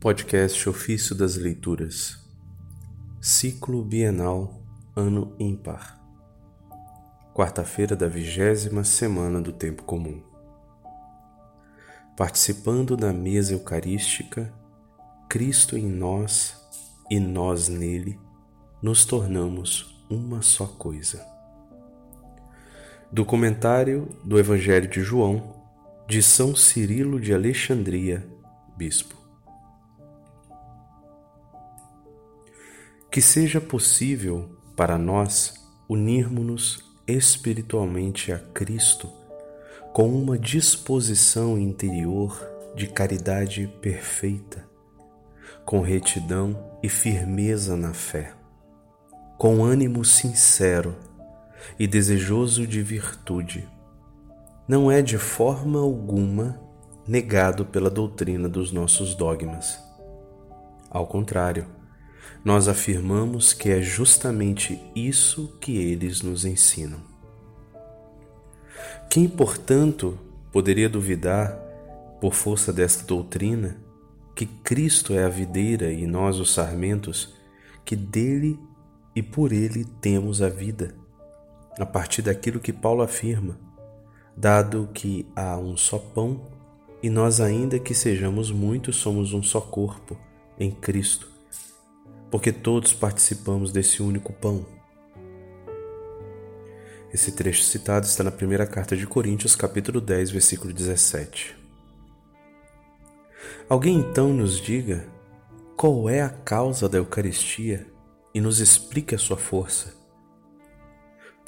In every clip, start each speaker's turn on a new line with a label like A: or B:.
A: Podcast Ofício das Leituras, Ciclo Bienal, Ano Ímpar, quarta-feira da vigésima semana do Tempo Comum. Participando da mesa eucarística, Cristo em nós e nós nele, nos tornamos uma só coisa. Do comentário do Evangelho de João, de São Cirilo de Alexandria, Bispo. Que seja possível para nós unirmos-nos espiritualmente a Cristo com uma disposição interior de caridade perfeita, com retidão e firmeza na fé, com ânimo sincero e desejoso de virtude não é de forma alguma negado pela doutrina dos nossos dogmas. Ao contrário, nós afirmamos que é justamente isso que eles nos ensinam. Quem, portanto, poderia duvidar, por força desta doutrina, que Cristo é a videira e nós os sarmentos, que dele e por ele temos a vida, a partir daquilo que Paulo afirma dado que há um só pão e nós, ainda que sejamos muitos, somos um só corpo em Cristo, porque todos participamos desse único pão. Esse trecho citado está na primeira carta de Coríntios, capítulo 10, versículo 17. Alguém então nos diga qual é a causa da Eucaristia e nos explique a sua força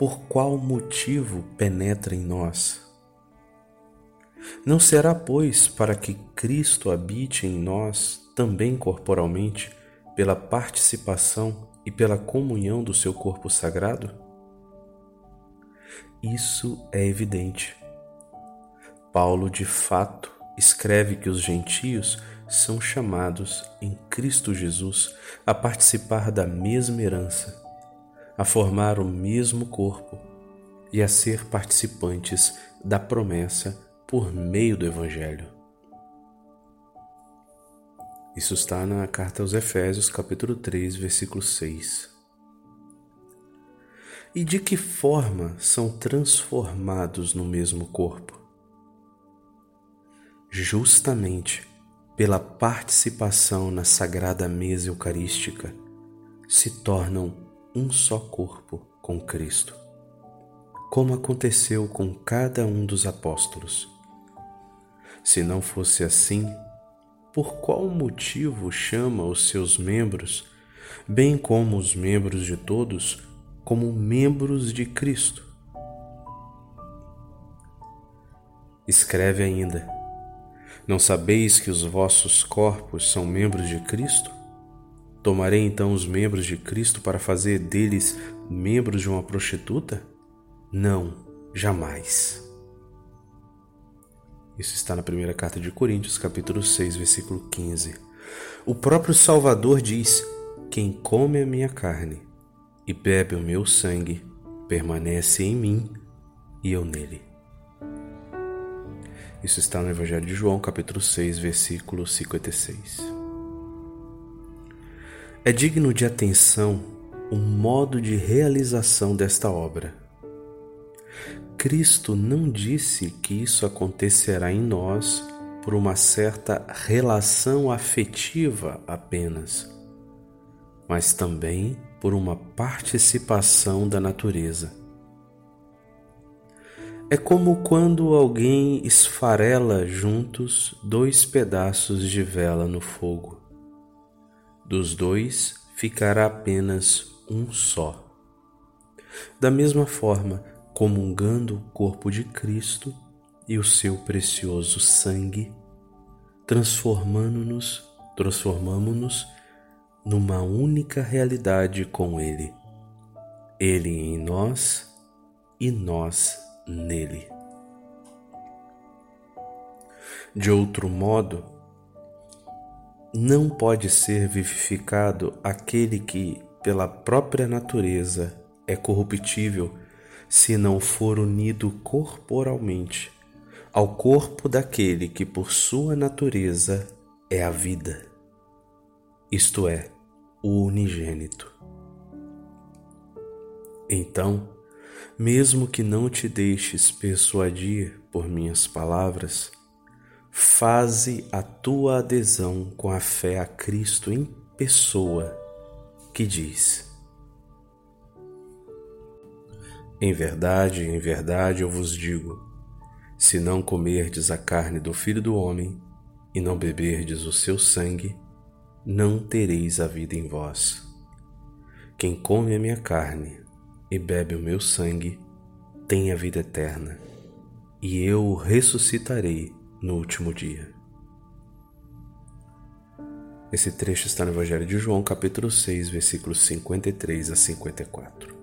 A: por qual motivo penetra em nós? Não será, pois, para que Cristo habite em nós também corporalmente, pela participação e pela comunhão do seu corpo sagrado? Isso é evidente. Paulo, de fato, escreve que os gentios são chamados em Cristo Jesus a participar da mesma herança a formar o mesmo corpo e a ser participantes da promessa por meio do Evangelho. Isso está na carta aos Efésios, capítulo 3, versículo 6. E de que forma são transformados no mesmo corpo? Justamente pela participação na sagrada mesa eucarística, se tornam um só corpo com Cristo, como aconteceu com cada um dos apóstolos. Se não fosse assim, por qual motivo chama os seus membros, bem como os membros de todos, como membros de Cristo? Escreve ainda: Não sabeis que os vossos corpos são membros de Cristo? Tomarei então os membros de Cristo para fazer deles membros de uma prostituta? Não, jamais. Isso está na primeira carta de Coríntios, capítulo 6, versículo 15. O próprio Salvador diz: Quem come a minha carne e bebe o meu sangue permanece em mim e eu nele. Isso está no Evangelho de João, capítulo 6, versículo 56. É digno de atenção o modo de realização desta obra. Cristo não disse que isso acontecerá em nós por uma certa relação afetiva apenas, mas também por uma participação da natureza. É como quando alguém esfarela juntos dois pedaços de vela no fogo. Dos dois ficará apenas um só. Da mesma forma, comungando o corpo de Cristo e o seu precioso sangue, transformando-nos, transformamos-nos numa única realidade com Ele. Ele em nós e nós nele. De outro modo, não pode ser vivificado aquele que, pela própria natureza, é corruptível, se não for unido corporalmente ao corpo daquele que, por sua natureza, é a vida, isto é, o unigênito. Então, mesmo que não te deixes persuadir por minhas palavras, faze a tua adesão com a fé a Cristo em pessoa, que diz: Em verdade, em verdade eu vos digo: se não comerdes a carne do Filho do Homem e não beberdes o seu sangue, não tereis a vida em vós. Quem come a minha carne e bebe o meu sangue tem a vida eterna, e eu o ressuscitarei no último dia. Esse trecho está no Evangelho de João, capítulo 6, versículos 53 a 54.